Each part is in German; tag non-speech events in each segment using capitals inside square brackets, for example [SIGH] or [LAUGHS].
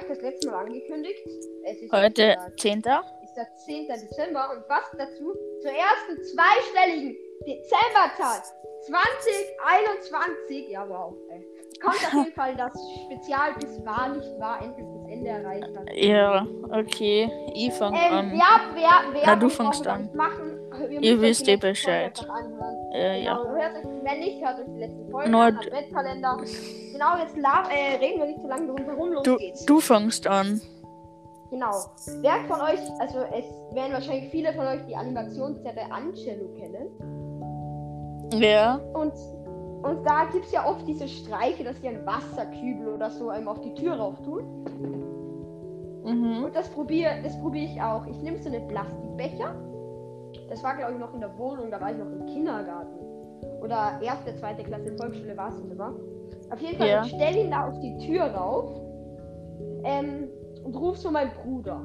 ich das letzte Mal angekündigt. Es ist Heute der, 10. ist der 10. Dezember und was dazu? Zur ersten zweistelligen Dezemberzahl 2021. Ja, wow. Ey. Kommt auf jeden [LAUGHS] Fall das Spezial bis war nicht wahr endlich das Ende erreicht hat. Ja, okay. Ich fange Ähm, an. ja, wer, wer Na, du fängst an. Machen. Ihr, Ihr wisst die eh Bescheid. Äh, Genau, ja. hört euch, wenn nicht, hört euch die letzten Folgen Nur an, Adventkalender. Genau, jetzt äh, reden wir nicht so lange drum herum, los Du, geht's. du fängst an. Genau. Wer von euch, also es werden wahrscheinlich viele von euch die Animationsserie Angelo kennen. Ja. Und, und da gibt es ja oft diese Streiche, dass die einen Wasserkübel oder so einem auf die Tür rauf tun. Mhm. Und das probiere das probier ich auch. Ich nehme so eine Plastikbecher. Das war, glaube ich, noch in der Wohnung, da war ich noch im Kindergarten. Oder erste, zweite Klasse Volksschule war es nicht immer. Auf jeden Fall, Ja. ich stelle ihn da auf die Tür rauf ähm, und ruf so meinen Bruder.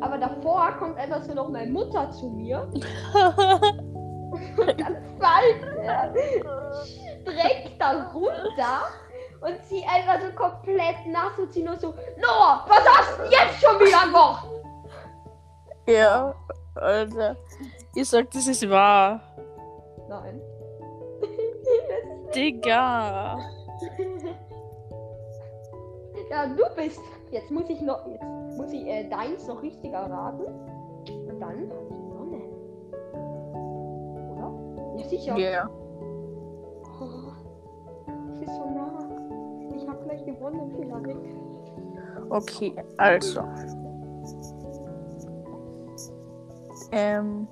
Aber davor kommt einfach so noch meine Mutter zu mir [LAUGHS] und dann fällt er direkt da runter und sie einfach so komplett nass und sie nur so, Noah, was hast du jetzt schon wieder gemacht? Ja. Alter. Ich sag, das ist wahr. Nein. Digga. Ja, du bist. Jetzt muss ich noch, jetzt muss ich äh, deins noch richtig erraten. Und dann die Sonne. Oder? Ja, sicher. Ja. Oh, es ist so nah. Ich hab gleich gewonnen, vielleicht. Okay, also. Ähm.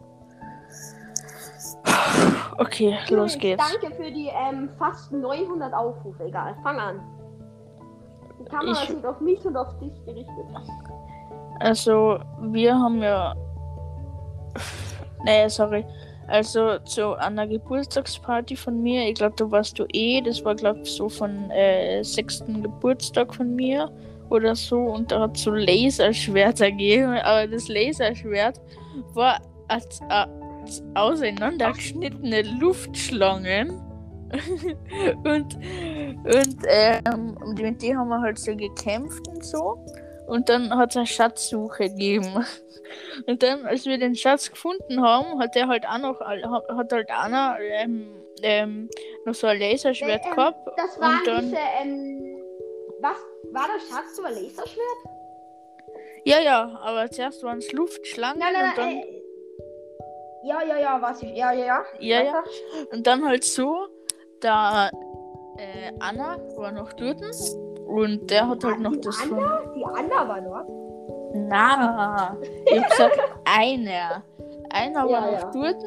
[SIGHS] Okay, los geht's. Danke für die ähm, fast 900 Aufrufe. Egal, fang an. Die Kamera Ich- sind auf mich und auf dich gerichtet. Also, wir haben ja. Nee, sorry. Also zu einer Geburtstagsparty von mir, ich glaube, da warst du eh, das war, glaube ich, so von äh, sechsten Geburtstag von mir oder so und da hat so Laserschwerter gegeben, aber das Laserschwert war als, als auseinandergeschnittene Luftschlangen [LAUGHS] und, und ähm, mit denen haben wir halt so gekämpft und so. Und dann hat es eine Schatzsuche gegeben. [LAUGHS] Und dann, als wir den Schatz gefunden haben, hat er halt auch noch, hat halt einer ähm, ähm, noch so ein Laserschwert Äh, ähm, gehabt. Das waren und dann, diese, ähm, was? War das Schatz über Laserschwert? ja, ja, aber zuerst waren es Luftschlangen Nein, nein, und dann. Äh, ja, ja, ja, was ich. Ja, ja, ja. Ja, ja. Und dann halt so, da äh, Anna war noch dort und der hat halt Ah, noch die das Anna? Die Anna war dort. Na, ich hab gesagt, [LAUGHS] einer. Einer Ja, war noch ja. dort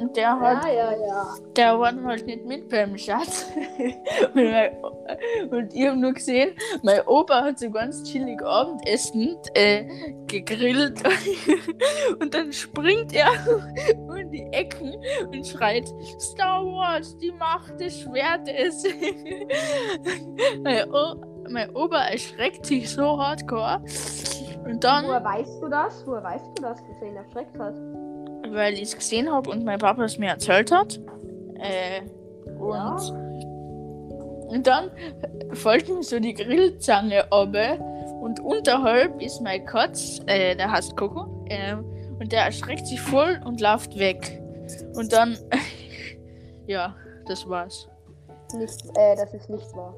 und der hat Ja, ja, ja. Der war dann halt nicht mit beim Schatz. [LAUGHS] und, mein, und ich habe nur gesehen, mein Opa hat so ganz chillig Abendessen äh, gegrillt. [LAUGHS] und dann springt er [LAUGHS] um die Ecken und schreit: Star Wars, die Macht des Schwertes. mein, o mein Opa erschreckt sich so hardcore. Und dann Woher weißt du das? Woher weißt du das, dass er ihn erschreckt hat? Weil ich es gesehen habe und mein Papa es mir erzählt hat. Äh, und, Ja. und dann fällt mir so die Grillzange runter und unterhalb ist mein Katz, äh, der heißt Coco, ähm, und der erschreckt sich voll und läuft weg. Und dann, [LAUGHS] ja, das war's. Nicht, äh, das ist nicht wahr.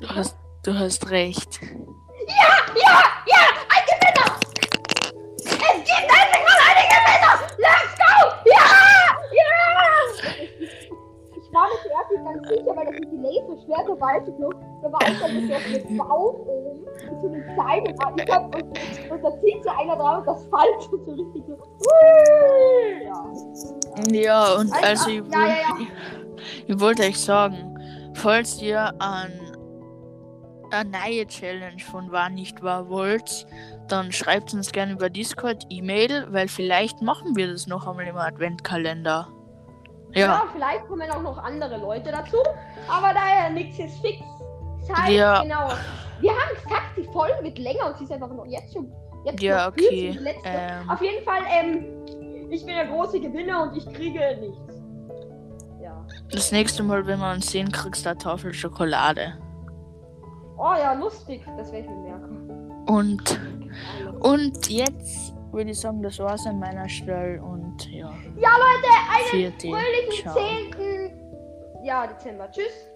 Du hast, du hast recht. Weiß ich noch. Da war ich dann so auf dem Bauch oben, mit so einem ich hab, und, und da zieht so einer drauf und das fällt so richtig so. Ja. Ja, und Alter, also ich, ja, ja, ja. Ich wollte euch sagen, falls ihr an eine neue Challenge von War nicht wahr wollt, dann schreibt uns gerne über Discord E-Mail, weil vielleicht machen wir das noch einmal im Adventkalender. Ja. Ja, vielleicht kommen auch noch andere Leute dazu, aber da ja nichts ist fix. Heißt, Ja. genau. Wir haben gesagt, die Folge wird länger und sie ist einfach noch jetzt schon. Jetzt Ja, okay, ähm. Auf jeden Fall, ähm, ich bin der große Gewinner und ich kriege nichts. Ja. Das nächste Mal, wenn wir uns sehen, kriegst du eine Tafel Schokolade. Oh ja, lustig. Das werde ich mir merken. Und, und jetzt würde ich sagen, das war's an meiner Stelle. Und ja, Ja, Leute, vierte. fröhlichen Ciao. 10. Ja, Dezember. Tschüss.